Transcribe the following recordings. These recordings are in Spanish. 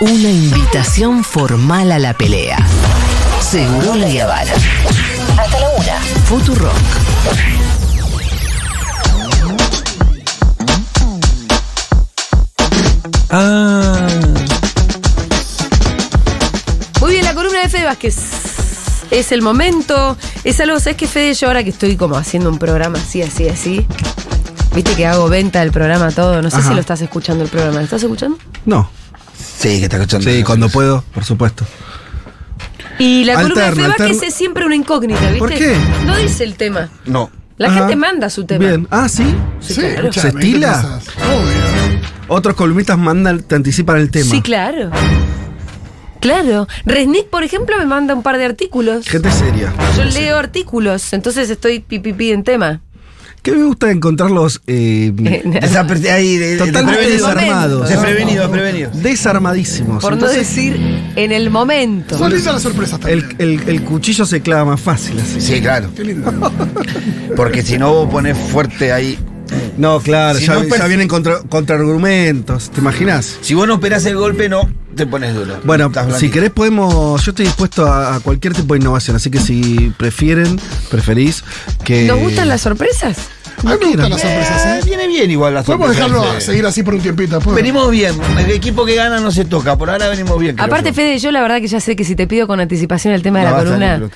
Una invitación formal a la pelea. Seguro la Yavara. Hasta la una. Futurock. Ah. Muy bien, la columna de Fede Vázquez. Es el momento. Es algo, ¿sabes qué, Fede? Yo ahora que estoy como haciendo un programa así, así, así. Viste que hago venta del programa, todo. No sé Ajá. si lo estás escuchando el programa. ¿Lo estás escuchando? No. Sí, que está escuchando. Sí, cuando puedo, por supuesto. Y la columna de Vázquez alterna. es siempre una incógnita, ¿viste? ¿Por qué? No dice el tema. No. La Ajá. gente manda su tema. Bien. Ah, sí. Sí, claro. ¿Se estila? Otros columnistas mandan, te anticipan el tema. Sí, claro. Claro. Resnick, por ejemplo, me manda un par de artículos. Gente seria. Yo leo artículos, entonces estoy pipipi en tema. Que me gusta encontrarlos eh, ahí, de- totalmente desarmados. Desprevenido, desprevenido. Desarmadísimos. Por no decir en el momento. Son lindas las sorpresas también. el, el- el cuchillo se clava más fácil así. Sí, claro. Qué lindo. Porque si no vos ponés fuerte ahí. No, claro, Si ya, no, ya vienen contra, contraargumentos. ¿Te imaginas? Si vos no esperás el golpe, no te pones duro. Bueno, si querés podemos, yo estoy dispuesto a, a cualquier tipo de innovación, así que si prefieren, preferís que... ¿Nos gustan las sorpresas? A mí me gustan las sorpresas, ¿eh? Viene bien igual la Podemos dejarlo a Sí. seguir así por un tiempito después. Venimos bien. El equipo que gana no se toca. Por ahora venimos bien. Aparte, yo. Fede, yo la verdad que ya sé que si te pido con anticipación el tema de la a columna, no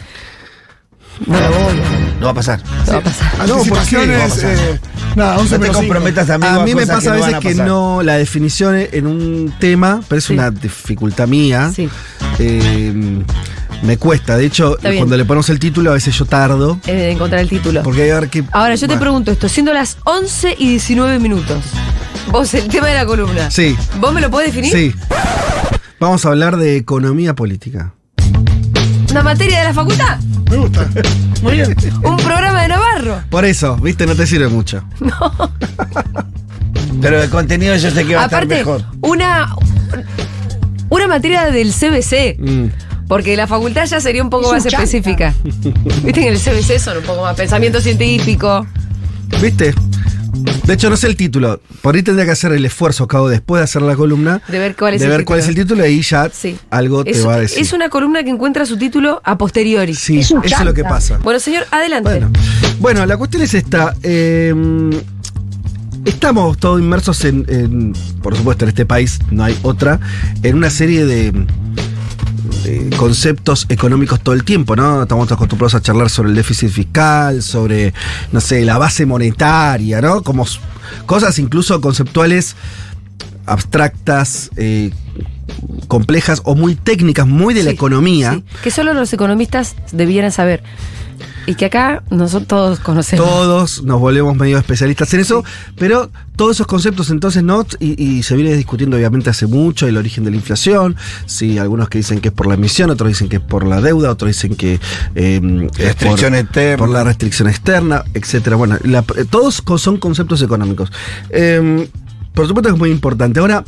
va a pasar. No va a pasar. No, ¿por qué? Anticipaciones, Vamos a- eh, nada, 11 No te comprometas A con mí me pasa a veces que no, la definición en un tema, pero es Sí. una dificultad mía. Sí. Eh, me cuesta, de hecho, Está bien. cuando le ponemos el título a veces yo tardo, Eh, de encontrar el título. porque hay que ver qué... Ahora, yo te pregunto esto, siendo las 11 y 19 minutos, vos, el tema de la columna, Sí, ¿vos me lo podés definir? sí. Vamos a hablar de economía política. ¿Una materia de la facultad? Me gusta. Muy bien. ¿Un programa de Navarro? Por eso, viste, no te sirve mucho. Pero el contenido yo sé que va a estar Aparte, mejor. una, una materia del CBC. Mm. Porque la facultad ya sería un poco más específica. Viste que en el CBC son un poco más pensamiento científico. ¿Viste? De hecho, no sé el título. Por ahí tendría que hacer el esfuerzo, acabo después de hacer la columna. De ver cuál es de el ver título. cuál es el título y ahí ya Sí. algo te es, va a decir. es una columna que encuentra su título a posteriori. Sí, eso es lo que pasa. Bueno, señor, adelante. Bueno, bueno, la cuestión es esta. eh, estamos todos inmersos en, en, por supuesto, en este país, no hay otra, en una serie de, de conceptos económicos todo el tiempo, ¿no? Estamos acostumbrados a charlar sobre el déficit fiscal, sobre, no sé, la base monetaria, ¿no? Como cosas incluso conceptuales abstractas, eh, complejas o muy técnicas, muy de la economía. sí, que solo los economistas debieran saber. Y que acá nosotros todos conocemos. Todos nos volvemos medio especialistas en eso, pero todos esos conceptos entonces no, y, y se viene discutiendo obviamente hace mucho el origen de la inflación, sí, algunos que dicen que es por la emisión, otros dicen que es por la deuda, otros dicen que eh, es Restricción por, externa. por la restricción externa, etcétera. Bueno, la- todos son conceptos económicos. Eh, por supuesto que es muy importante. Ahora,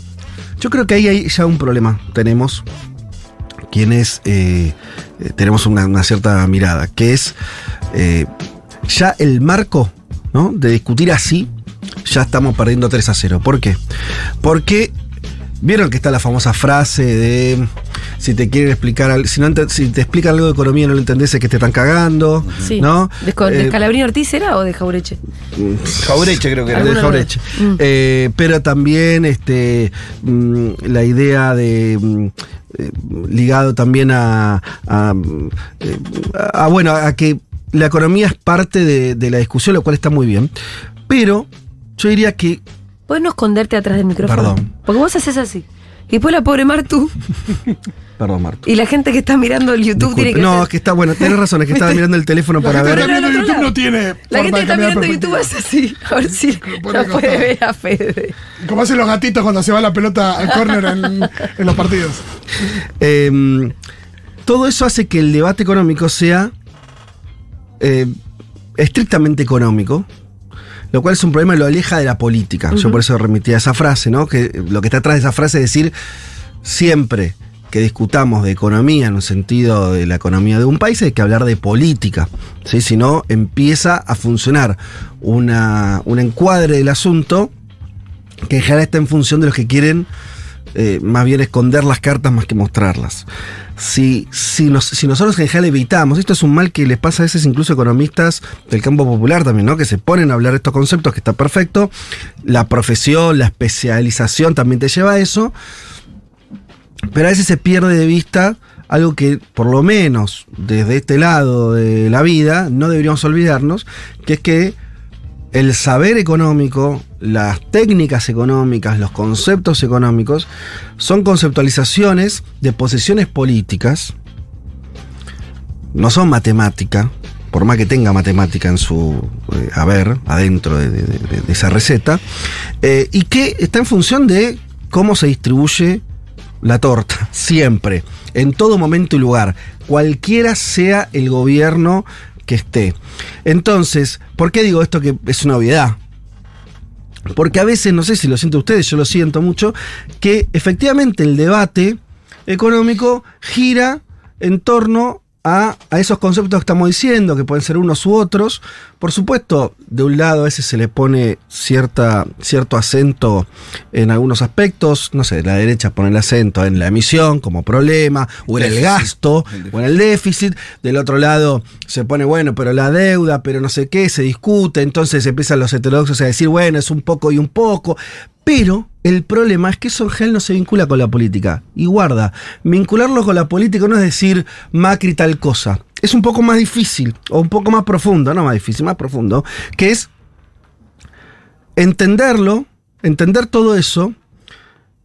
yo creo que ahí hay ya un problema. Tenemos quienes eh, eh, tenemos una, una cierta mirada, que es eh, ya el marco ¿no? de discutir así, ya estamos perdiendo 3 a 0. ¿Por qué? Porque vieron que está la famosa frase de si te quieren explicar, al- si, no si te explican algo de economía y no lo entendés es que te están cagando, Sí. ¿no? ¿De, Eh, Scalabrini Ortiz era o de Jaureche? Jaureche creo que era. de Jaureche. Mm. Eh, pero también este mm, la idea de mm, eh, ligado también a, a, eh, a- bueno a que la economía es parte de, de la discusión, lo cual está muy bien. Pero yo diría que ¿Puedes no esconderte atrás del micrófono? Perdón. Porque vos haces así. Y después la pobre Martu perdón, Marto. y la gente que está mirando el YouTube Disculpe. tiene que no, hacer- es que está bueno, tenés razón, es que estaba mirando el teléfono La para gente que ver. está otro YouTube no tiene La gente que está mirando YouTube hace así. A ver si no puede ver a Fede. Como hacen los gatitos cuando se va la pelota al córner en, en los partidos. Eh, todo eso hace que el debate económico sea eh, estrictamente económico, lo cual es un problema lo aleja de la política. Yo por eso remití a esa frase, ¿no? Que lo que está atrás de esa frase es decir, siempre que discutamos de economía en un sentido de la economía de un país hay que hablar de política, ¿sí? Si no, empieza a funcionar una, un encuadre del asunto que en general está en función de los que quieren eh, más bien esconder las cartas más que mostrarlas. Si, si, nos- si nosotros en general evitamos, esto es un mal que les pasa a veces incluso economistas del campo popular también, ¿no? Que se ponen a hablar estos conceptos, que está perfecto. La profesión, la especialización también te lleva a eso. Pero a veces se pierde de vista algo que, por lo menos desde este lado de la vida, no deberíamos olvidarnos, que es que el saber económico, las técnicas económicas, los conceptos económicos, son conceptualizaciones de posiciones políticas, no son matemática, por más que tenga matemática en su eh, haber, adentro de, esa receta, eh, y que está en función de cómo se distribuye la torta, siempre, en todo momento y lugar, cualquiera sea el gobierno que esté. Entonces, ¿por qué digo esto que es una obviedad? Porque a veces, no sé si lo sienten ustedes, yo lo siento mucho, que efectivamente el debate económico gira en torno a, a esos conceptos que estamos diciendo, que pueden ser unos u otros. Por supuesto, de un lado a veces se le pone cierta, cierto acento en algunos aspectos, no sé, la derecha pone el acento en la emisión como problema, o en el gasto, o en el déficit. Del otro lado se pone, bueno, pero la deuda, pero no sé qué, se discute, entonces empiezan los heterodoxos a decir, bueno, es un poco y un poco. Pero el problema es que eso no se vincula con la política. Y guarda, vincularlo con la política no es decir Macri tal cosa. Es un poco más difícil, o un poco más profundo, no más difícil, más profundo, que es entenderlo, entender todo eso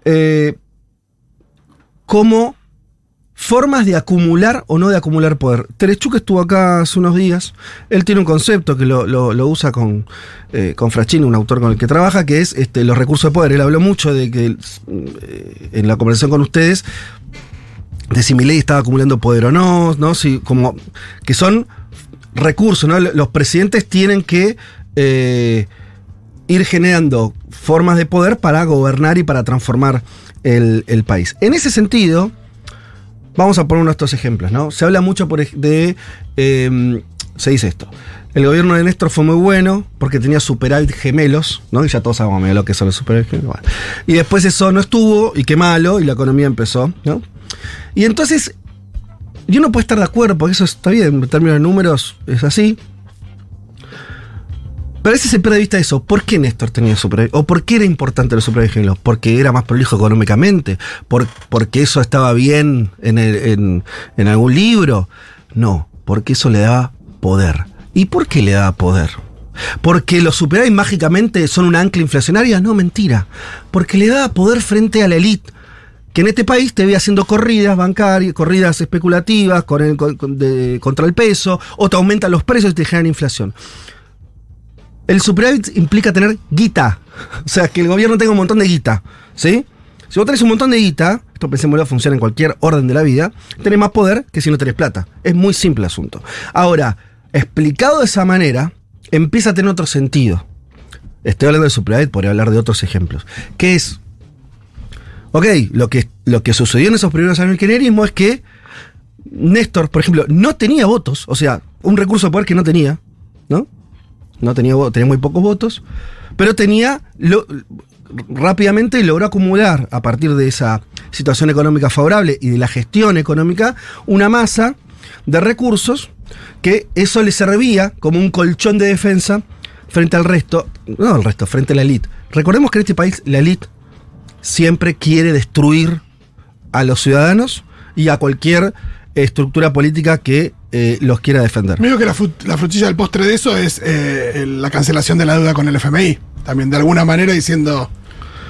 eh, como formas de acumular o no de acumular poder. Terechuk estuvo acá hace unos días. Él tiene un concepto que lo, lo- usa con, eh, con Fraschini, un autor con el que trabaja, que es este, los recursos de poder. Él habló mucho de que eh, en la conversación con ustedes de si Milei estaba acumulando poder o no, ¿no? Si, como, que son recursos, ¿no? Los presidentes tienen que eh, ir generando formas de poder para gobernar y para transformar el país. En ese sentido, vamos a poner uno de estos ejemplos, ¿no? Se habla mucho de. eh, se dice esto. El gobierno de Néstor fue muy bueno porque tenía superávit gemelos, ¿no? Y ya todos sabemos lo que son los superávit gemelos. Y después eso no estuvo, y qué malo, y la economía empezó, ¿no? Y entonces, yo no puedo estar de acuerdo, porque eso está bien, en términos de números es así. Pero a se pierde de vista eso. ¿Por qué Néstor tenía superávit? ¿O por qué era importante los superávit? ¿Porque era más prolijo económicamente? ¿Por, ¿Porque eso estaba bien en, en- algún libro? No, porque eso le daba poder. ¿Y por qué le daba poder? ¿Porque los superávit mágicamente son una ancla inflacionaria? No, mentira. Porque le daba poder frente a la élite que en este país te ve haciendo corridas bancarias, corridas especulativas contra el peso, o te aumentan los precios y te generan inflación. El superávit implica tener guita. O sea, que el gobierno tenga un montón de guita. ¿Sí? Si vos tenés un montón de guita, esto pensémoslo, funciona en cualquier orden de la vida, tenés más poder que si no tenés plata. Es muy simple el asunto. Ahora, explicado de esa manera, empieza a tener otro sentido. Estoy hablando de superávit, podría hablar de otros ejemplos. Que es, ok, lo que, lo que sucedió en esos primeros años del kirchnerismo es que Néstor, por ejemplo, no tenía votos, o sea, un recurso de poder que no tenía, ¿no? No tenía, tenía muy pocos votos, pero tenía, rápidamente logró acumular a partir de esa situación económica favorable y de la gestión económica una masa de recursos que eso le servía como un colchón de defensa frente al resto, no al resto, frente a la élite. Recordemos que en este país la élite siempre quiere destruir a los ciudadanos y a cualquier estructura política que eh, los quiera defender. Medio que la, la frutilla del postre de eso es eh, la cancelación de la deuda con el FMI. También de alguna manera diciendo,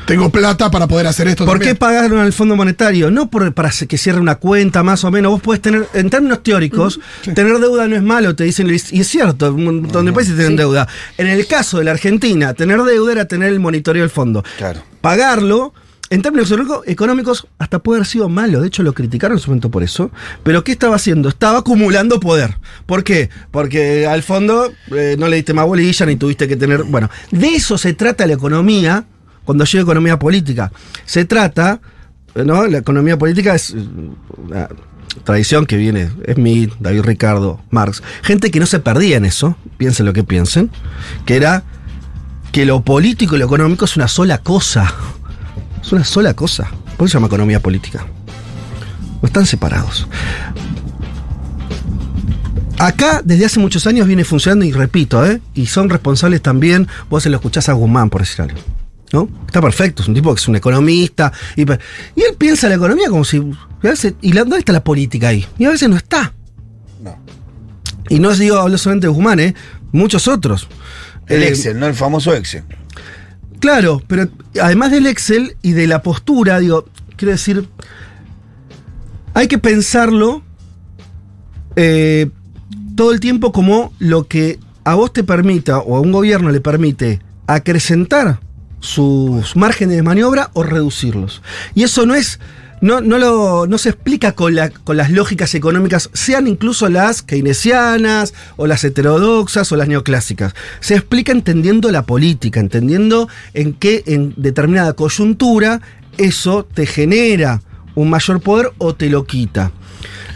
tengo plata para poder hacer esto. ¿Por qué también. pagaron al Fondo Monetario? No por, para que cierre una cuenta más o menos. Vos podés tener, en términos teóricos, tener deuda no es malo, te dicen, y es cierto, un montón de países tienen deuda. En el caso de la Argentina, tener deuda era tener el monitoreo del fondo. Claro. Pagarlo, en términos económico- económicos, hasta puede haber sido malo. De hecho, lo criticaron en su momento por eso. Pero ¿qué estaba haciendo? Estaba acumulando poder. ¿Por qué? Porque al fondo eh, no le diste más bolilla ni tuviste que tener. Bueno, de eso se trata la economía cuando llega economía política. Se trata, ¿no? La economía política es una tradición que viene, Smith, David Ricardo, Marx. Gente que no se perdía en eso, piensen lo que piensen, que era que lo político y lo económico es una sola cosa. Es una sola cosa. Por eso se llama economía política. No están separados. Acá desde hace muchos años viene funcionando, y repito, ¿eh? y son responsables también, vos se lo escuchás a Guzmán, por decir algo. ¿No? Está perfecto, es un tipo que es un economista. Y, él piensa la economía como si. y a veces- ¿Y la- dónde está la política ahí? Y a veces no está. No. Y no os digo, hablo solamente de Guzmán, ¿eh? Muchos otros. El Eh, Excel, ¿no? El famoso Excel. Claro, pero además del Excel y de la postura, digo, quiero decir, hay que pensarlo eh, todo el tiempo como lo que a vos te permita o a un gobierno le permite acrecentar sus márgenes de maniobra o reducirlos. Y eso no es. No, no, lo, no se explica con, la- con las lógicas económicas, sean incluso las keynesianas, o las heterodoxas, o las neoclásicas. Se explica entendiendo la política, entendiendo en qué en determinada coyuntura eso te genera un mayor poder o te lo quita.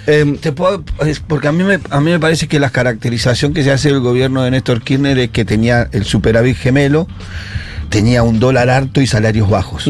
Em, Te puedo- porque a mí, me, a mí me parece que la caracterización que se hace del gobierno de Néstor Kirchner es que tenía el superávit gemelo, tenía un dólar alto y salarios bajos.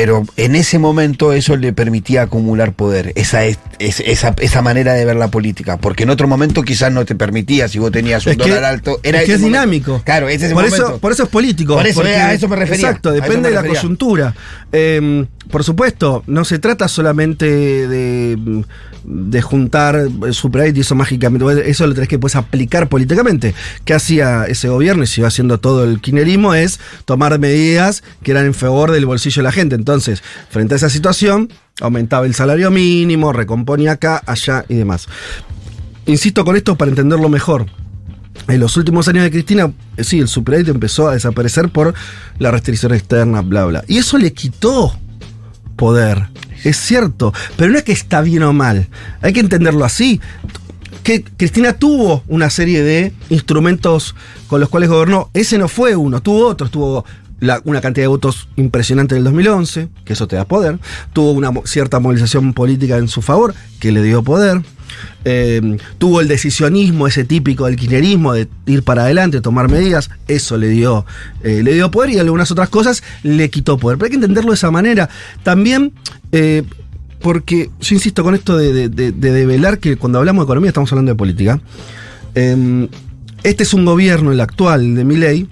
Pero en ese momento eso le permitía acumular poder, esa, es- es- esa, esa manera de ver la política. Porque en otro momento quizás no te permitía, si vos tenías un Es que- dólar alto. Era es que es momento. dinámico. Claro, ese es por momento. Eso, por eso es político. Por eso, porque- a eso me refería. Exacto, depende de la coyuntura. Eh, por supuesto, no se trata solamente de, de juntar superávit y eso mágicamente. Eso lo tenés que puedes aplicar políticamente. ¿Qué hacía ese gobierno y se iba haciendo todo el kirchnerismo? Es tomar medidas que eran en favor del bolsillo de la gente. Entonces, frente a esa situación, aumentaba el salario mínimo, recomponía acá, allá y demás. Insisto con esto para entenderlo mejor. En los últimos años de Cristina, eh, sí, el superávit empezó a desaparecer por la restricción externa, bla, bla. Y eso le quitó poder. Es cierto, pero no es que está bien o mal. Hay que entenderlo así. Que Cristina tuvo una serie de instrumentos con los cuales gobernó. Ese no fue uno, tuvo otros. Tuvo una cantidad de votos impresionante en el 2011, que eso te da poder. Tuvo una cierta movilización política en su favor, que le dio poder. Eh, tuvo el decisionismo ese típico del kirchnerismo de ir para adelante, tomar medidas, eso le dio, eh, le dio poder y algunas otras cosas le quitó poder. Pero hay que entenderlo de esa manera. También, eh, porque yo insisto con esto de, de- de- de develar que cuando hablamos de economía estamos hablando de política. Eh, este es un gobierno, el actual, de Milei,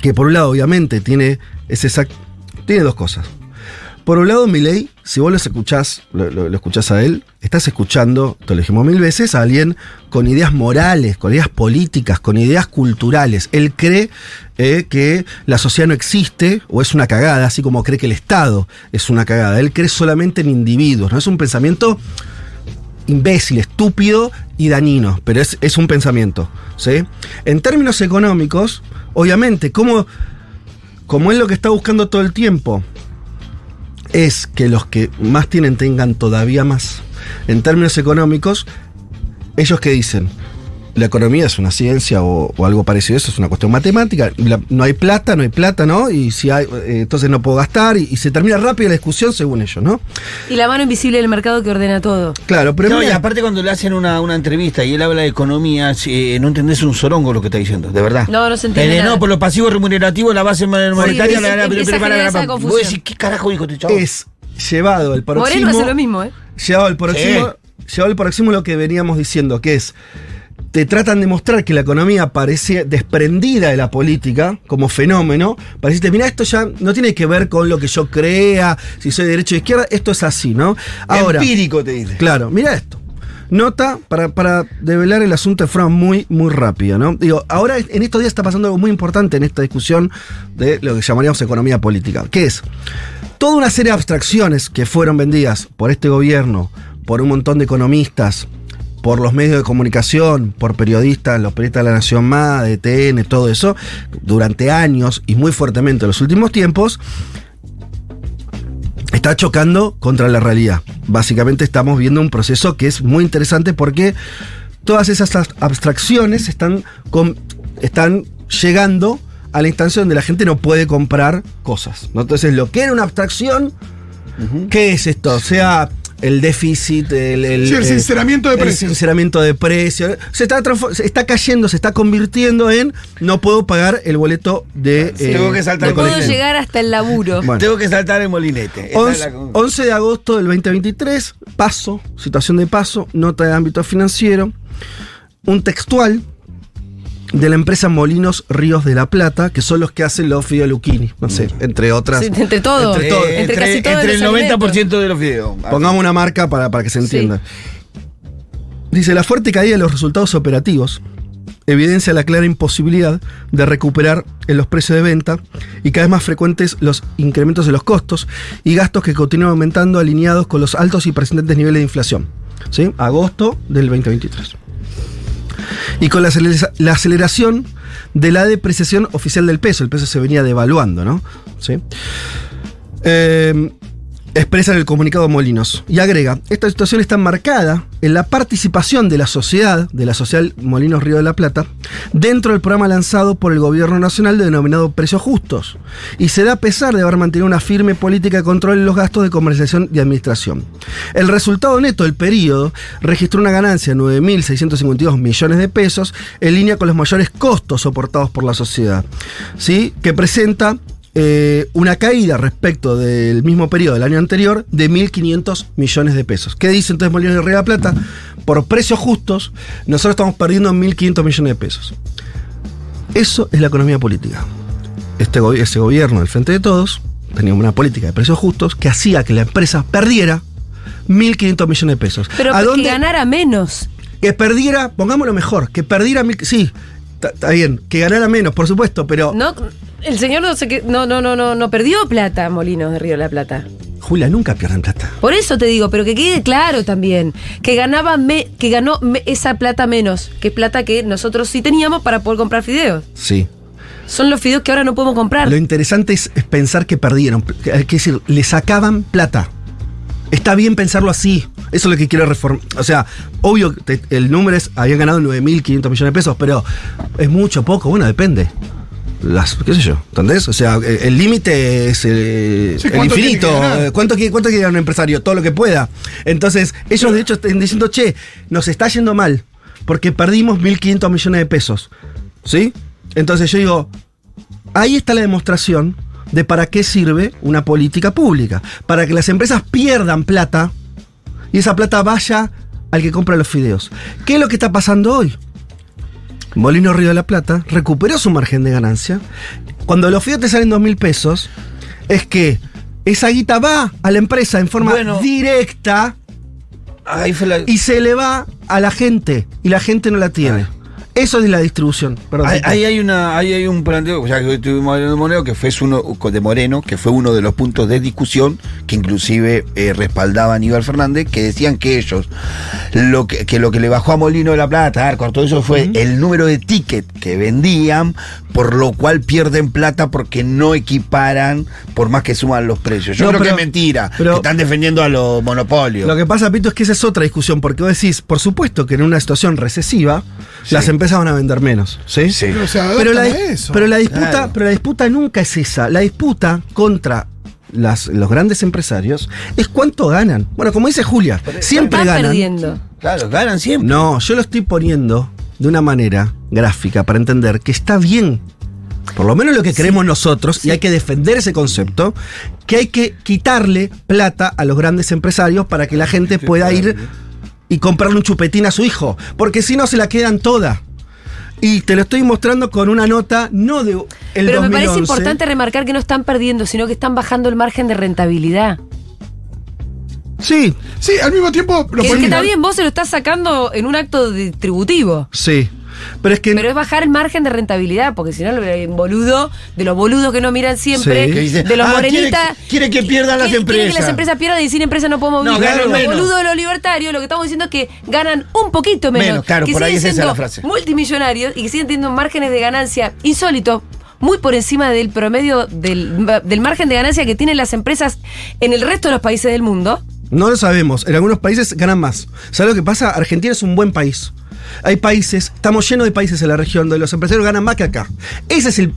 que por un lado obviamente tiene ese tiene dos cosas. Por un lado, Milei, si vos lo escuchás, lo- lo escuchás a él, estás escuchando, te lo dijimos mil veces, a alguien con ideas morales, con ideas políticas, con ideas culturales. Él cree eh, que la sociedad no existe o es una cagada, así como cree que el Estado es una cagada. Él cree solamente en individuos, ¿no? Es un pensamiento imbécil, estúpido y dañino, pero es, es un pensamiento. ¿sí? En términos económicos, obviamente, como, como él lo que está buscando todo el tiempo es que los que más tienen tengan todavía más. En términos económicos, ellos que dicen, la economía es una ciencia o, o algo parecido a eso, es una cuestión matemática, la- no hay plata, no hay plata, ¿no? Y si hay, eh, entonces no puedo gastar y, y se termina rápido la discusión según ellos, ¿no? Y la mano invisible del mercado que ordena todo. Claro, pero No, y aparte cuando le hacen una, una entrevista y él habla de economía, eh, no entendés un sorongo lo que está diciendo, de verdad. No, no se entiende Eh, nada. No, por los pasivos remunerativos, la base monetaria, es- la, la, empieza a decís, ¿qué carajo dijo este chavo? es llevado el paroxismo. Moreno hace lo mismo, ¿eh? Llevado al paroxismo, llevado al paroxismo lo que veníamos diciendo, que es. Te tratan de mostrar que la economía parece desprendida de la política como fenómeno. Para decirte, mira, esto ya no tiene que ver con lo que yo crea, si soy de derecha o izquierda, esto es así, ¿no? Ahora, Empírico te dice. Claro, mira esto. Nota para, para develar el asunto de forma muy, muy rápida, ¿no? Digo, ahora en estos días está pasando algo muy importante en esta discusión de lo que llamaríamos economía política, que es toda una serie de abstracciones que fueron vendidas por este gobierno, por un montón de economistas, por los medios de comunicación, por periodistas, los periodistas de la Nación Más, de TN, todo eso, durante años y muy fuertemente en los últimos tiempos, está chocando contra la realidad. Básicamente estamos viendo un proceso que es muy interesante porque todas esas as- abstracciones están, con- están llegando a la instancia donde la gente no puede comprar cosas. ¿no? Entonces, lo que era una abstracción, ¿qué es esto? O sea, el déficit, el, el- Sí, el sinceramiento de el precios. sinceramiento de precios. Se está, se está cayendo, se está convirtiendo en no puedo pagar el boleto de. eh, Tengo que saltar de el Puedo llegar hasta el laburo. Bueno. Tengo que saltar el molinete. Esa es 11, la- 11 de agosto del 2023, paso, situación de paso, nota de ámbito financiero, un textual de la empresa Molinos Ríos de la Plata, que son los que hacen los fideoluquini, no sé, entre otras. Sí, entre todo. Entre Eh, todo. Entre entre, casi todos entre el los 90% de los videos. Pongamos una marca para, para que se Sí. entienda. Dice, la fuerte caída de los resultados operativos evidencia la clara imposibilidad de recuperar en los precios de venta y cada vez más frecuentes los incrementos de los costos y gastos que continúan aumentando alineados con los altos y persistentes niveles de inflación. ¿Sí? Agosto del 2023. Y con la, la aceleración de la depreciación oficial del peso, el peso se venía devaluando, ¿no? ¿Sí? Eh, expresa en el comunicado Molinos. Y agrega, esta situación está marcada en la participación de la sociedad, de la social Molinos Río de la Plata, dentro del programa lanzado por el gobierno nacional denominado Precios Justos. Y se da a pesar de haber mantenido una firme política de control en los gastos de comercialización y administración. El resultado neto del periodo registró una ganancia de 9.652 millones de pesos, en línea con los mayores costos soportados por la sociedad. ¿Sí? Que presenta eh, una caída respecto del mismo periodo del año anterior de 1.500 millones de pesos. ¿Qué dice entonces Molinos de Río de la Plata? Por precios justos, nosotros estamos perdiendo 1.500 millones de pesos. Eso es la economía política. Este ese gobierno del Frente de Todos tenía una política de precios justos que hacía que la empresa perdiera 1.500 millones de pesos. Pero ¿A que dónde? ganara menos. Que perdiera, pongámoslo mejor, que perdiera mil. Sí, está está bien, que ganara menos, por supuesto, pero. No, el señor no se que- no, no, no, no, no perdió plata, Molinos de Río de la Plata. Julia, nunca pierden plata. Por eso te digo, pero que quede claro también, que ganaba me- que ganó me- esa plata menos, que es plata que nosotros sí teníamos para poder comprar fideos. Sí. Son los fideos que ahora no podemos comprar. Lo interesante es, es pensar que perdieron. que decir, le sacaban plata. Está bien pensarlo así. Eso es lo que quiero reformar. O sea, obvio, te- el número es, habían ganado 9.500 millones de pesos, pero es mucho, poco, bueno, depende. Las, ¿Qué sé yo? ¿Entendés? O sea, eh, el límite es eh, Sí, el ¿cuánto tiene infinito. que ¿Cuánto, quiere- ¿Cuánto quiere un empresario? Todo lo que pueda. Entonces, ellos de hecho están diciendo, che, nos está yendo mal porque perdimos 1.500 millones de pesos. ¿Sí? Entonces yo digo, ahí está la demostración de para qué sirve una política pública. Para que las empresas pierdan plata y esa plata vaya al que compra los fideos. ¿Qué es lo que está pasando hoy? Molino Río de la Plata recuperó su margen de ganancia. Cuando los fideos te salen dos mil pesos, es que esa guita va a la empresa en forma Bueno. directa Ahí fue la. y se le va a la gente y la gente no la tiene. Eso es la distribución. Perdón. Ahí, ahí hay una, ahí hay un planteo, ya que estuvimos hablando de Moreno, que fue uno de Moreno, que fue uno de los puntos de discusión que inclusive eh, respaldaba a Aníbal Fernández, que decían que ellos, lo que, que lo que le bajó a Molino de la Plata, Arcor, todo eso fue el número de ticket que vendían, por lo cual pierden plata porque no equiparan, por más que suman los precios. Yo No, creo pero- que es mentira, pero- que están defendiendo a los monopolios. Lo que pasa, Pito, es que esa es otra discusión, porque vos decís, por supuesto que en una situación recesiva, Sí. las empresas van a vender menos. ¿sí? Sí. Pero, o sea, Pero la, eso. pero la disputa, Claro. pero la disputa nunca es esa. La disputa contra las, los grandes empresarios es cuánto ganan. Bueno, como dice Julia, siempre ganan. perdiendo. Claro, ganan siempre. No, yo lo estoy poniendo de una manera gráfica para entender que está bien. Por lo menos lo que creemos nosotros, y hay que defender ese concepto, que hay que quitarle plata a los grandes empresarios para que la gente pueda ir y comprarle un chupetín a su hijo. Porque si no, se la quedan toda. Y te lo estoy mostrando con una nota, no de el Pero me parece 2011. importante remarcar que no están perdiendo, sino que están bajando el margen de rentabilidad. Sí, Sí, al mismo tiempo lo Que, que ponen- está bien, vos se lo estás sacando en un acto distributivo. sí. Pero es que. Pero es bajar el margen de rentabilidad, porque si no, lo boludo, de los boludos que no miran siempre, Sí. Que dice, de los "Ah, morenitas. quiere- quiere que pierdan las quiere- quiere que empresas". las empresas pierdan y sin empresas no podemos No, vivir. ganan los menos. boludos de los libertarios, lo que estamos diciendo es que ganan un poquito menos. Menos, claro, que por ahí siguen es esa siendo la frase. multimillonarios y que siguen teniendo márgenes de ganancia insólitos. Muy por encima del promedio del, del margen de ganancia que tienen las empresas en el resto de los países del mundo. No lo sabemos. En algunos países ganan más. ¿Sabes lo que pasa? Argentina es un buen país. Hay países, estamos llenos de países en la región donde los empresarios ganan más que acá. Ese es el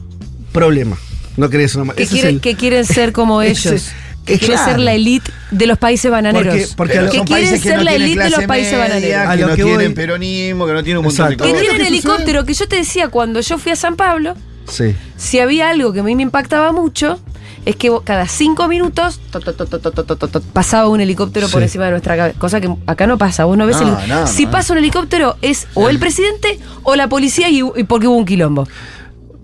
problema. No querés una Que, quieren, el- que quieren ser como ese- ellos. que quiere Claro. ser la elite de los países bananeros. Porque- porque Pero a lo- que quieren que ser no la elite de los países media, bananeros. A Que lo no que tienen peronismo, que no tienen un montón de Exacto. que tienen helicóptero, que yo te decía cuando yo fui a San Pablo, Sí. si había algo que a mí me impactaba mucho, es que cada cinco minutos pasaba un helicóptero por encima de nuestra cabeza, cosa que acá no pasa. Vos no ves el, Si pasa un helicóptero es o el presidente o la policía y, porque hubo un quilombo.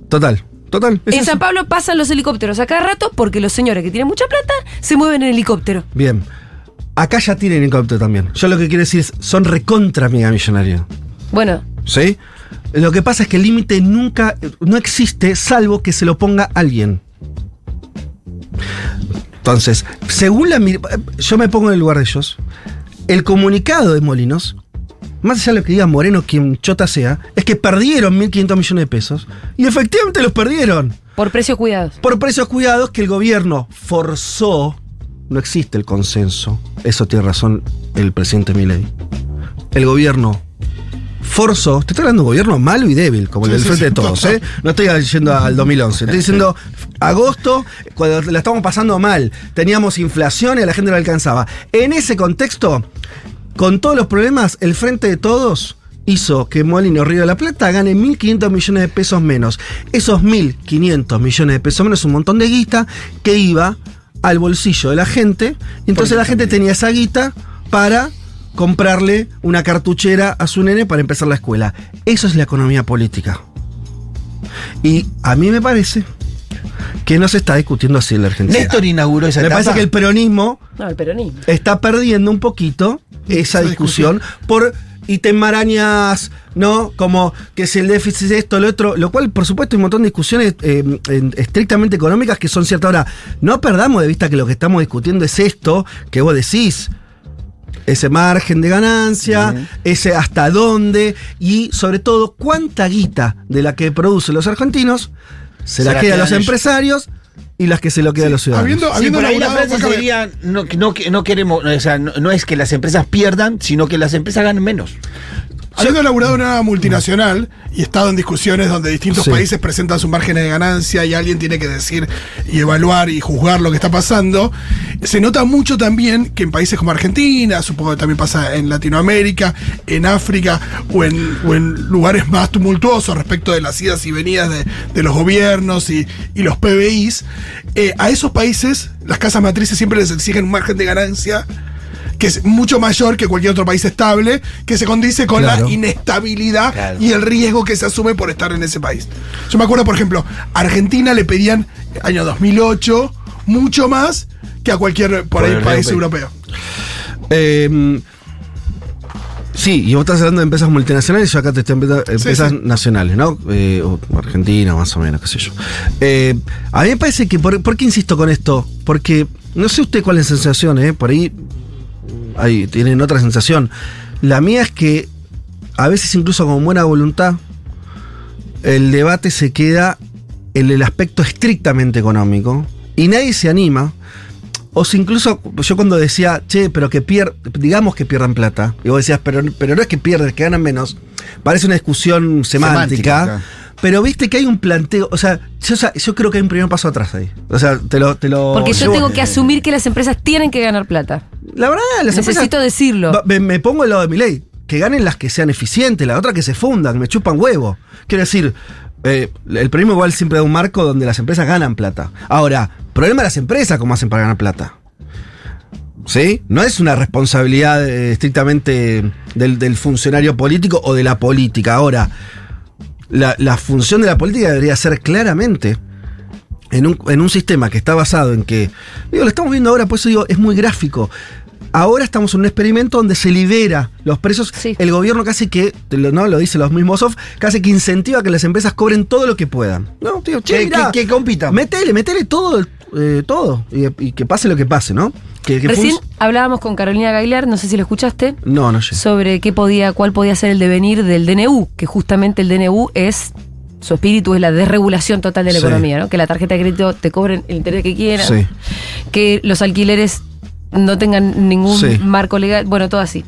Total, Total, en. San Pablo pasan los helicópteros a cada rato porque los señores que tienen mucha plata se mueven en helicóptero. Bien. Acá ya tienen helicóptero también. Yo lo que quiero decir es, son recontra mega millonarios. Bueno. ¿Sí? Lo que pasa es que el límite nunca, no existe salvo que se lo ponga alguien. Entonces, según la... Yo me pongo en el lugar de ellos. El comunicado de Molinos, más allá de lo que diga Moreno, quien chota sea, es que perdieron 1.500 millones de pesos. Y efectivamente los perdieron. por precios cuidados. Por precios cuidados que el gobierno forzó. No existe el consenso. Eso tiene razón el presidente Milei. El gobierno forzó. Te estoy hablando de un gobierno malo y débil, como el del frente de todos. ¿eh? No estoy yendo al 2011. Estoy diciendo agosto, cuando la estamos pasando mal. Teníamos inflación y a la gente no alcanzaba. En ese contexto, con todos los problemas, el frente de todos hizo que Molino Río de la Plata gane 1.500 millones de pesos menos. Esos 1.500 millones de pesos menos es un montón de guita que iba al bolsillo de la gente. Entonces la gente tenía esa guita para comprarle una cartuchera a su nene para empezar la escuela. Eso es la economía política. Y a mí me parece que no se está discutiendo así en la Argentina. Néstor inauguró esa me etapa. parece que el peronismo No, el peronismo. está perdiendo un poquito esa discusión por marañas, ¿no? Como que si el déficit es esto, lo otro, lo cual, por supuesto, hay un montón de discusiones eh, en- estrictamente económicas que son ciertas. Ahora, no perdamos de vista que lo que estamos discutiendo es esto que vos decís. Ese margen de ganancia, ese hasta dónde y sobre todo cuánta guita de la que producen los argentinos se, la, queda a los ellos. empresarios y las que se lo quedan a los ciudadanos. habiendo- Sí, por ahí la frase sería, no, no, no queremos, o sea, no, no es que las empresas pierdan, sino que las empresas ganen menos. Habiendo laburado en una multinacional y estado en discusiones donde distintos Sí. países presentan sus márgenes de ganancia y alguien tiene que decir y evaluar y juzgar lo que está pasando, se nota mucho también que en países como Argentina, supongo que también pasa en Latinoamérica, en África o en, o en lugares más tumultuosos respecto de las idas y venidas de, de los gobiernos y, y los PBIs, eh, a esos países las casas matrices siempre les exigen un margen de ganancia que es mucho mayor que cualquier otro país estable, que se condice con Claro. la inestabilidad Claro. y el riesgo que se asume por estar en ese país. Yo me acuerdo, por ejemplo, a Argentina le pedían, año 2008, mucho más que a cualquier por Por ahí, el país europeo. europeo. Eh, sí, y vos estás hablando de empresas multinacionales, yo acá te estoy hablando de empresas sí. nacionales, ¿no? Eh, o Argentina, más o menos, qué sé yo. Eh, a mí me parece que, por, ¿por qué insisto con esto? Porque, no sé usted cuál es la sensación, ¿eh? Por ahí, ahí tienen otra sensación. La mía es que, a veces incluso con buena voluntad, el debate se queda en el aspecto estrictamente económico y nadie se anima. O si incluso yo cuando decía, che, pero que pierdan, digamos que pierdan plata, y vos decías, pero, pero no es que pierdan, es que ganan menos, parece una discusión semántica. Pero viste que hay un planteo, o sea, yo, creo que hay un primer paso atrás ahí. O sea, te lo. Te lo Porque yo llevo- tengo que asumir que las empresas tienen que ganar plata. La verdad, las Necesito empresas- decirlo. Me, me pongo al lado de mi ley. Que ganen las que sean eficientes, la otra que se fundan, me chupan huevo. Quiero decir, eh, el peronismo igual siempre da un marco donde las empresas ganan plata. Ahora, problema de las empresas cómo hacen para ganar plata. ¿Sí? No es una responsabilidad eh, estrictamente del, del funcionario político o de la política. Ahora, la, la función de la política debería ser claramente en un, en un sistema que está basado en que, digo, lo estamos viendo ahora, por eso digo, es muy gráfico. Ahora estamos en un experimento donde se libera los precios. Sí. El gobierno casi que, ¿no? lo dice los mismos off, casi que incentiva que las empresas cobren todo lo que puedan. No, tío, che, Que- mirá, que- que compitan. Metele, metele todo, eh, todo. Y, y que pase lo que pase, ¿no? Que, que Recién hablábamos con Carolina Gailar, no sé si lo escuchaste, No, no sé. sobre qué podía, cuál podía ser el devenir del DNU, que justamente el DNU es, su espíritu es la desregulación total de la Sí. economía, ¿no? Que la tarjeta de crédito te cobren el interés que quieran, Sí. que los alquileres no tengan ningún Sí. marco legal, bueno, todo así.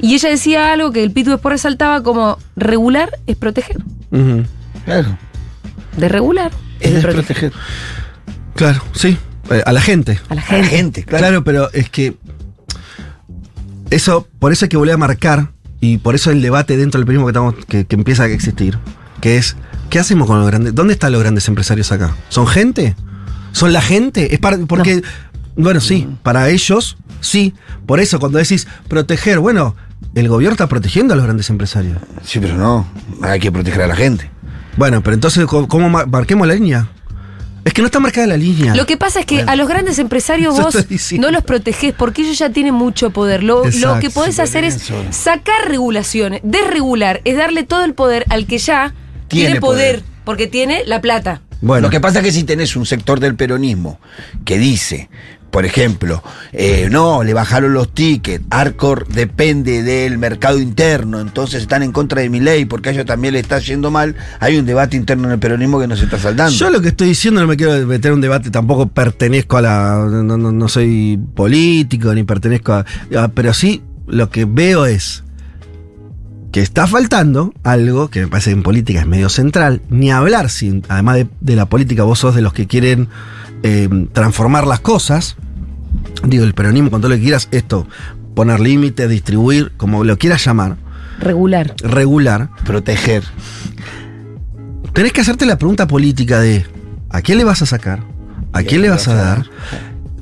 Y ella decía algo que el Pitu después resaltaba como regular es proteger. Ujú. Claro. Desregular es Es proteger. Claro, sí. Eh, a la gente. A la La gente. Claro. claro. pero es que eso, por eso hay que volver a marcar, y por eso el debate dentro del periodismo que, estamos, que, que empieza a existir, que es, ¿qué hacemos con los grandes? ¿Dónde están los grandes empresarios acá? ¿Son gente? ¿Son la gente? Es para, porque, bueno, sí, para ellos, sí. Por eso, cuando decís proteger, bueno, el gobierno está protegiendo a los grandes empresarios. Sí, pero no. Hay que proteger a la gente. Bueno, pero entonces, ¿cómo, cómo ma- marquemos la línea? Es que no está marcada la línea. Lo que pasa es que Bueno. a los grandes empresarios vos no los protegés porque ellos ya tienen mucho poder. Lo, que podés hacer es solo. sacar regulaciones. Desregular es darle todo el poder al que ya tiene, Tiene poder, poder. porque tiene la plata. bueno, Lo que pasa es que si tenés un sector del peronismo que dice, por ejemplo, eh, no, le bajaron los tickets, Arcor depende del mercado interno, entonces están en contra de mi ley porque a ellos también le está yendo mal, hay un debate interno en el peronismo que no se está saldando. Yo lo que estoy diciendo no me quiero meter en un debate, tampoco pertenezco a la. No, no- no soy político ni pertenezco a, Pero sí lo que veo es que está faltando algo que me parece que en política es medio central, ni hablar, sin, además de, de la política, vos sos de los que quieren eh, transformar las cosas. Digo, el peronismo, con todo lo que quieras, esto, poner límites, distribuir, como lo quieras llamar, Regular. regular. Proteger. tenés que hacerte la pregunta política de ¿a quién le vas a sacar? ¿A quién le vas a dar?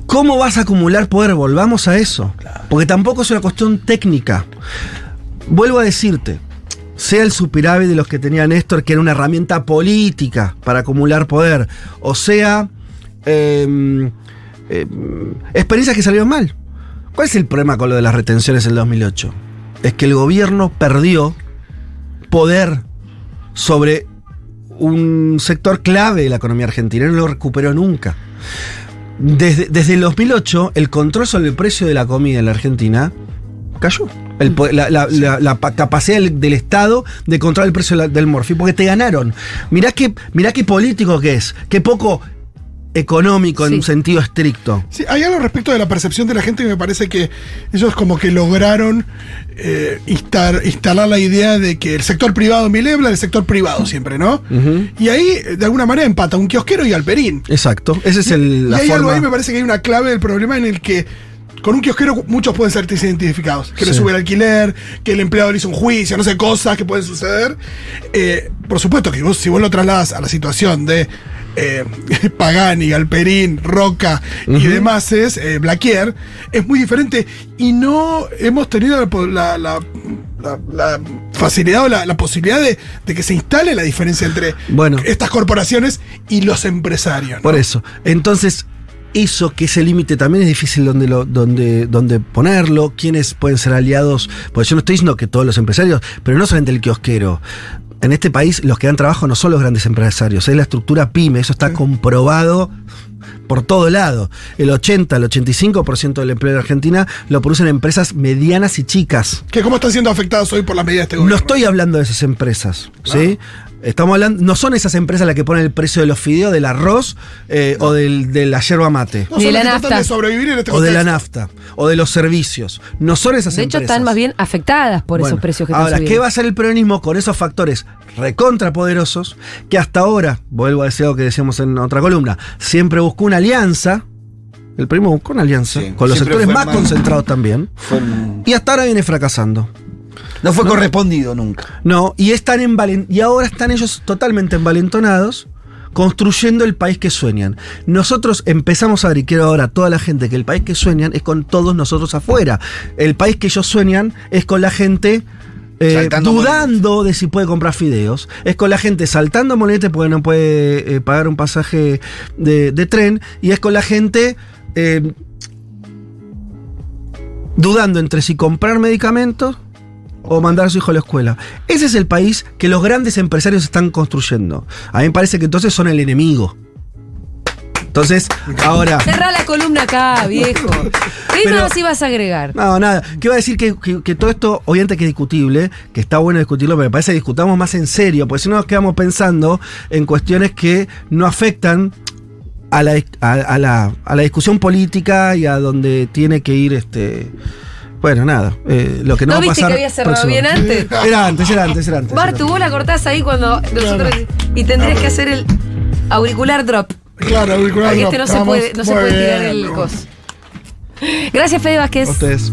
¿Cómo vas a acumular poder? Volvamos a eso. Porque tampoco es una cuestión técnica. Vuelvo a decirte, sea el superávit de los que tenía Néstor, que era una herramienta política para acumular poder, o sea em, em, experiencias que salieron mal. ¿Cuál es el problema con lo de las retenciones en el 2008? Es que el gobierno perdió poder sobre un sector clave de la economía argentina y no lo recuperó nunca. Desde, desde el 2008, el control sobre el precio de la comida en la Argentina cayó. El la, la- la- la pa- capacidad del, del Estado de controlar el precio del morfi, porque te ganaron. Mirá qué, mirá qué político que es, qué poco económico en Sí. un sentido estricto. Sí, hay algo respecto de la percepción de la gente que me parece que ellos como que lograron eh, instar- instalar la idea de que el sector privado, mi habla del sector privado siempre, ¿no? Y ahí, de alguna manera, empata un kiosquero y Alperín. Exacto. Esa es el, y la hay algo ahí, me parece que hay una clave del problema en el que con un kiosquero muchos pueden ser identificados. Que le Sí. sube el alquiler, que el empleado le hizo un juicio, no sé, cosas que pueden suceder. Eh, por supuesto que vos, si vos lo trasladas a la situación de eh, Pagani, Galperín, Roca y demás, es eh, Blaquier, es muy diferente. Y no hemos tenido la, po- la- la- la- la facilidad o la, posibilidad de, de que se instale la diferencia entre Bueno. estas corporaciones y los empresarios. ¿no? Por eso. Entonces, eso que ese límite también es difícil donde, lo, donde, donde ponerlo, quiénes pueden ser aliados. Porque yo no estoy diciendo que todos los empresarios, pero no solamente el kiosquero. En este país los que dan trabajo no son los grandes empresarios, es la estructura pyme, eso está comprobado por todo lado. El 80, el 85% del empleo en Argentina lo producen empresas medianas y chicas. que cómo están siendo afectados hoy por las medidas de este No gobierno. estoy hablando de esas empresas, ¿sí? Estamos hablando, no son esas empresas las que ponen el precio de los fideos, del arroz eh, o del, de la yerba mate. No son de la que nafta. de sobrevivir en este O de la nafta, o de los servicios. No son esas De hecho, empresas. están más bien afectadas por Bueno, esos precios que Ahora, ¿qué va a hacer el peronismo con esos factores recontrapoderosos que hasta ahora, vuelvo a decir algo que decíamos en otra columna, siempre buscó una alianza? El peronismo buscó una alianza Sí, con los sectores más más- concentrados también. Fue Y hasta ahora viene fracasando. No fue correspondido nunca. No, y están envalen- y ahora están ellos totalmente envalentonados construyendo el país que sueñan. Nosotros empezamos a ver, y quiero ahora a toda la gente, que el país que sueñan es con todos nosotros afuera. El país que ellos sueñan es con la gente eh, dudando de si puede comprar fideos. Es con la gente saltando monedas porque no puede eh, pagar un pasaje de, de tren. Y es con la gente eh, dudando entre si comprar medicamentos o mandar a su hijo a la escuela. Ese es el país que los grandes empresarios están construyendo. A mí me parece que entonces son el enemigo. Entonces, ahora... Cerrá la columna acá, viejo. ¿Qué Pero- más ibas a agregar? No, nada. ¿Qué iba a decir? Que, que- que todo esto, obviamente que es discutible, que está bueno discutirlo, pero me parece que discutamos más en serio, porque si no nos quedamos pensando en cuestiones que no afectan a la, a, a la, a la discusión política y a donde tiene que ir este. Bueno, nada. eh, lo que no, ¿No va viste pasar. que había cerrado bien antes? Era antes, era antes, era antes. Bartu, vos la cortás ahí cuando nosotros. Y tendrías que hacer el auricular drop. Claro, auriculares Porque este no se puede, no se puede tirar el coso. Gracias, Fede Vázquez. A ustedes.